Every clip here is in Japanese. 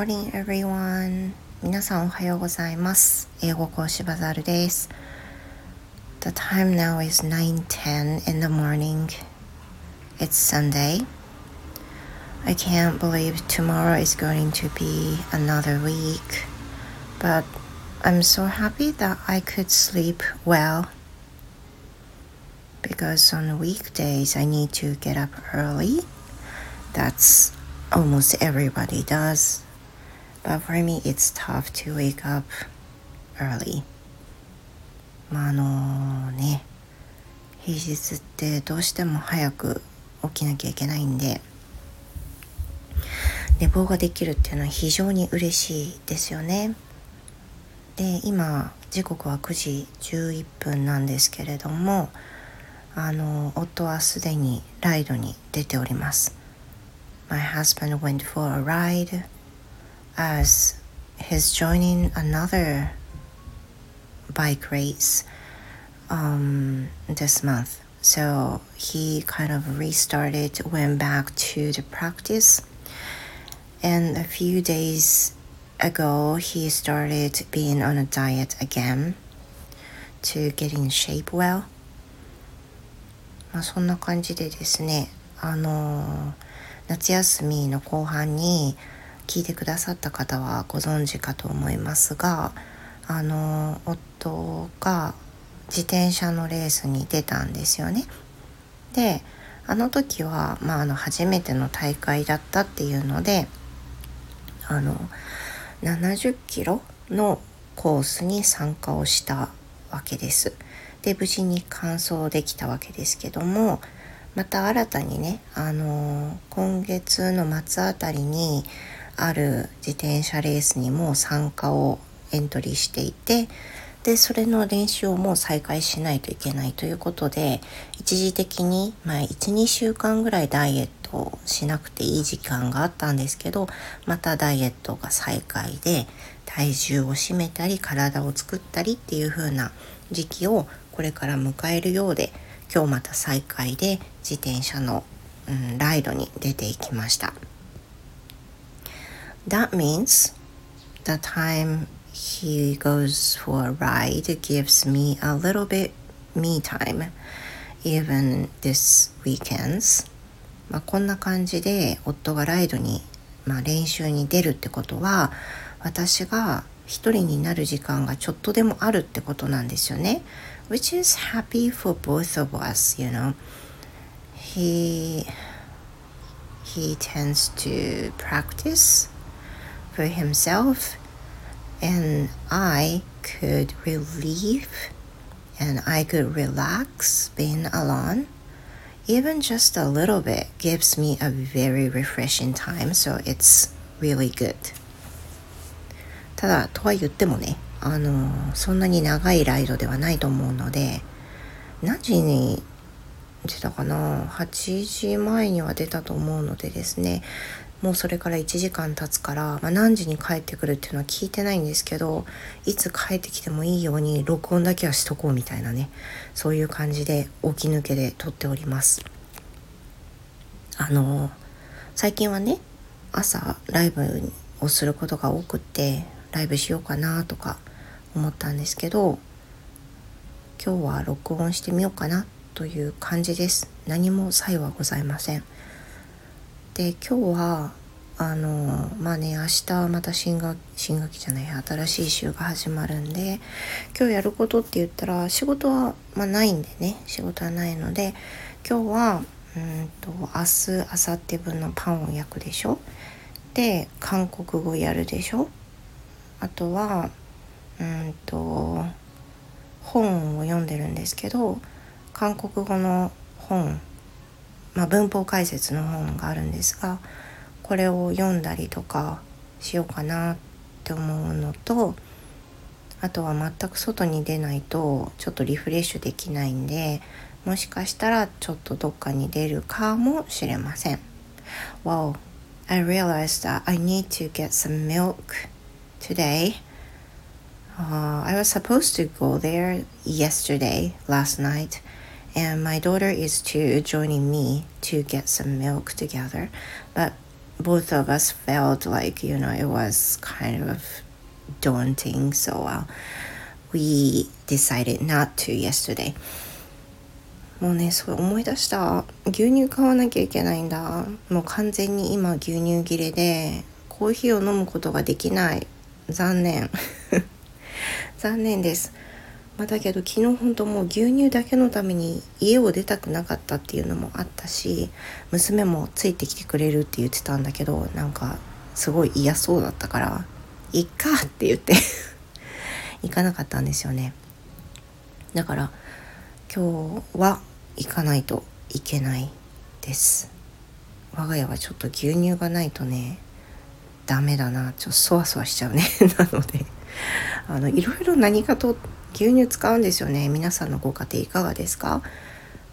morning everyone 皆さんおはようございます英語講師バザールです The time now is 9:10 in the morning It's Sunday I can't believe tomorrow is going to be another week but I'm so happy that I could sleep well because on weekdays I need to get up early that's almost everybody does. But for me, it's tough to wake up early. まああのね、平日ってどうしても早く起きなきゃいけないんで、寝坊ができるっていうのは非常に嬉しいですよね。で、今、時刻は9時11分なんですけれども、あの、夫はすでにライドに出ております。my husband went for a ride as he's joining another bike race um, this month. So he kind of restarted, went back to the practice. And a few days ago, he started being on a diet again to get in shape well. まあそんな感じでですね、あのー夏休みの後半に 聞いてくださった方はご存知かと思いますがあの夫が自転車のレースに出たんですよね。であの時は、まあ、あの初めての大会だったっていうのであの70キロのコースに参加をしたわけです。で無事に完走できたわけですけどもまた新たにね、あの、今月の末あたりにある自転車レースにも参加をエントリーしていてでそれの練習をもう再開しないといけないということで一時的に、まあ、12週間ぐらいダイエットをしなくていい時間があったんですけどまたダイエットが再開で体重を締めたり体を作ったりっていう風な時期をこれから迎えるようで今日また再開で自転車の、うん、ライドに出ていきました。That means the time he goes for a ride gives me a little bit me time even this weekends まあこんな感じで夫がライドに、まあ、練習に出るってことは私が一人になる時間がちょっとでもあるってことなんですよね。which is happy for both of us you know he he tends to practice for himself and i could relieve and i could relax being alone even just a little bit gives me a very refreshing time so it's really good ただとは言ってもねあのそんなに長いライドではないと思うので何時に出たかな8時前には出たと思うのでですねもうそれから1時間経つから、まあ、何時に帰ってくるっていうのは聞いてないんですけどいつ帰ってきてもいいように録音だけはしとこうみたいなねそういう感じで起き抜けで撮っております。あの最近はね朝ライブをすることが多くってライブしようかなとか思ったんですけど今日は録音してみようかなという感じです。何も差異はございません。で今日はあのまあね明日また新学新学期じゃない新しい週が始まるんで今日やることって言ったら仕事は、まあ、ないんでね仕事はないので今日はうんと明日明後日分のパンを焼くでしょ？で韓国語やるでしょ？あとはうんと本を読んでるんですけど韓国語の本、まあ、文法解説の本があるんですがこれを読んだりとかしようかなって思うのとあとは全く外に出ないとちょっとリフレッシュできないんでもしかしたらちょっとどっかに出るかもしれません。Wow, I realized that I need to get some milk today. Uh, I was supposed to go there yesterday, last night, and my daughter is to joining me to get some milk together. But both of us felt like you know it was kind of daunting so uh, we decided not to yesterday もうねそれ思い出した牛乳買わなきゃいけないんだもう完全に今牛乳切れでコーヒーを飲むことができない残念残念ですまあ、だけど昨日本当もう牛乳だけのために家を出たくなかったっていうのもあったし娘もついてきてくれるって言ってたんだけどなんかすごい嫌そうだったから「いっか」って言って 行かなかったんですよね。だから今日は行かないといけないです。我が家はちょっと牛乳がないとねダメだな。ちょっとそわそわしちゃうね。なので。あのいろいろ何かと牛乳使うんですよね。皆さんのご家庭いかがですか？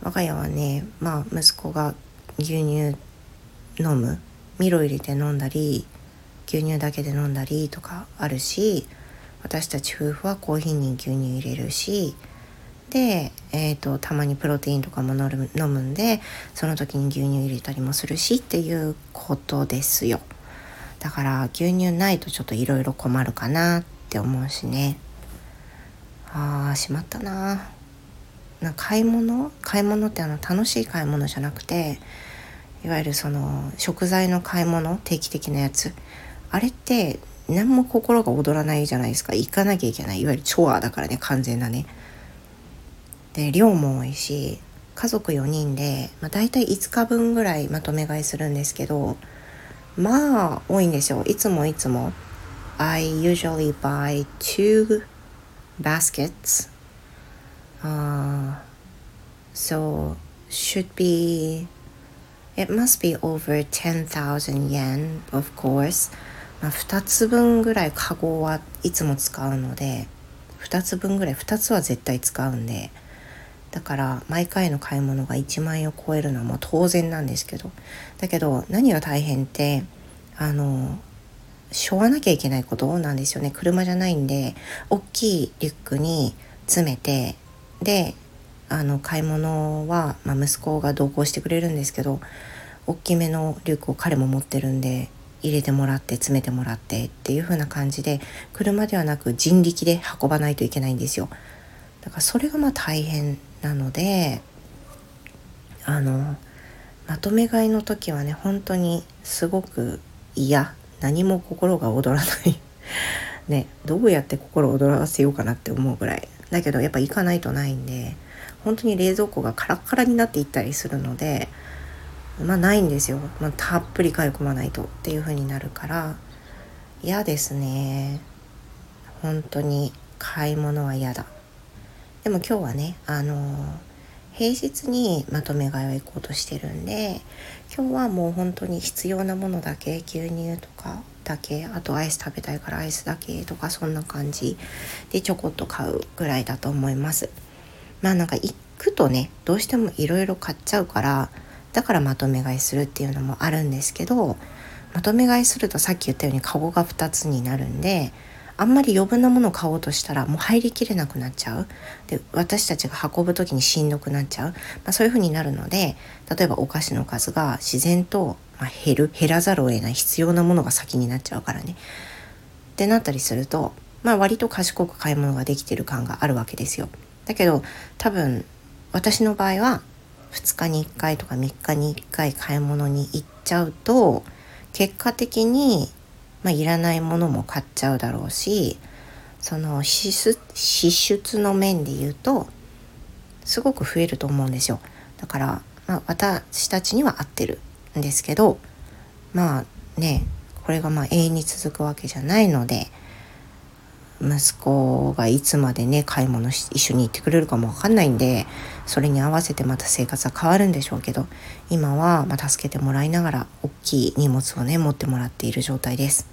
我が家はねまあ息子が牛乳飲む。ミロ入れて飲んだり牛乳だけで飲んだりとかあるし私たち夫婦はコーヒーに牛乳入れるしで、えーと、たまにプロテインとかも飲む飲むんでその時に牛乳入れたりもするしっていうことですよ。だから牛乳ないとちょっといろいろ困るかなってって思うしね。あーしまったな。な買い物？買い物ってあの楽しい買い物じゃなくていわゆるその食材の買い物？定期的なやつ？あれって何も心が躍らないじゃないですか。行かなきゃいけない。いわゆるチョアだからね完全なね。で量も多いし家族4人で、まあ、大体5日分ぐらいまとめ買いするんですけどまあ多いんですよ。いつもいつも。I usually buy two baskets. Uh, so should be it must be over 10,000 yen of course まあ2つ分ぐらいカゴはいつも使うので2つ分ぐらい2つは絶対使うんでだから毎回の買い物が1万円を超えるのはもう当然なんですけどだけど何が大変ってあのしょわなきゃいけないことなんですよね。車じゃないんで大きいリュックに詰めてであの買い物は、まあ、息子が同行してくれるんですけど大きめのリュックを彼も持ってるんで入れてもらって詰めてもらってっていう風な感じで車ではなく人力で運ばないといけないんですよ。だからそれがまあ大変なのであのまとめ買いの時はね本当にすごく嫌何も心が躍らない。ねどうやって心を躍らせようかなって思うぐらい。だけどやっぱ行かないとないんで本当に冷蔵庫がカラッカラになっていったりするのでまあないんですよ、まあ、たっぷり買い込まないとっていう風になるから嫌ですね。本当に買い物は嫌だ。でも今日はねあの平日にまとめ買いを行こうとしてるんで今日はもう本当に必要なものだけ牛乳とかだけあとアイス食べたいからアイスだけとかそんな感じでちょこっと買うぐらいだと思います。まあなんか行くとねどうしてもいろいろ買っちゃうからだからまとめ買いするっていうのもあるんですけどまとめ買いするとさっき言ったようにカゴが2つになるんであんまり余分なものを買おうとしたらもう入りきれなくなっちゃう。で私たちが運ぶ時にしんどくなっちゃう、まあ、そういう風になるので例えばお菓子の数が自然と、減る減らざるを得ない必要なものが先になっちゃうからね。ってなったりすると、まあ、割と賢く買い物ができてる感があるわけですよ。だけど多分私の場合は2日に1回とか3日に1回買い物に行っちゃうと結果的にまあ、いらないものも買っちゃうだろうしその支出の面で言うとすごく増えると思うんですよ。だから、まあ、私たちには合ってるんですけどまあねこれがまあ永遠に続くわけじゃないので息子がいつまでね買い物一緒に行ってくれるかもわかんないんでそれに合わせてまた生活は変わるんでしょうけど今はま助けてもらいながら大きい荷物をね持ってもらっている状態です。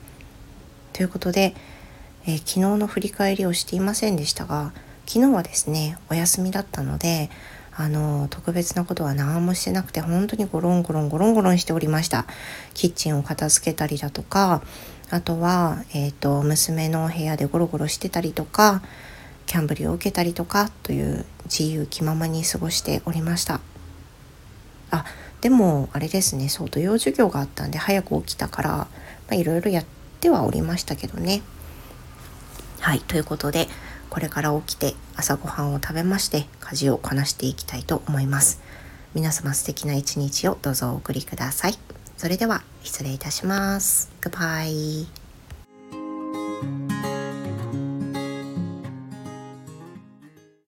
ということで、えー、昨日の振り返りをしていませんでしたが昨日はですねお休みだったのであの特別なことは何もしてなくて本当にゴロンゴロンゴロンゴロンしておりましたキッチンを片付けたりだとかあとは、えーと、娘の部屋でゴロゴロしてたりとかキャンブリを受けたりとかという自由気ままに過ごしておりましたあでもあれですねそう土曜授業があったんで早く起きたからいろいろやってはおりましたけどね。はいということでこれから起きて朝ごはんを食べまして家事をこなしていきたいと思います。皆様素敵な一日をどうぞお送りください。それでは失礼いたします。Goodbye.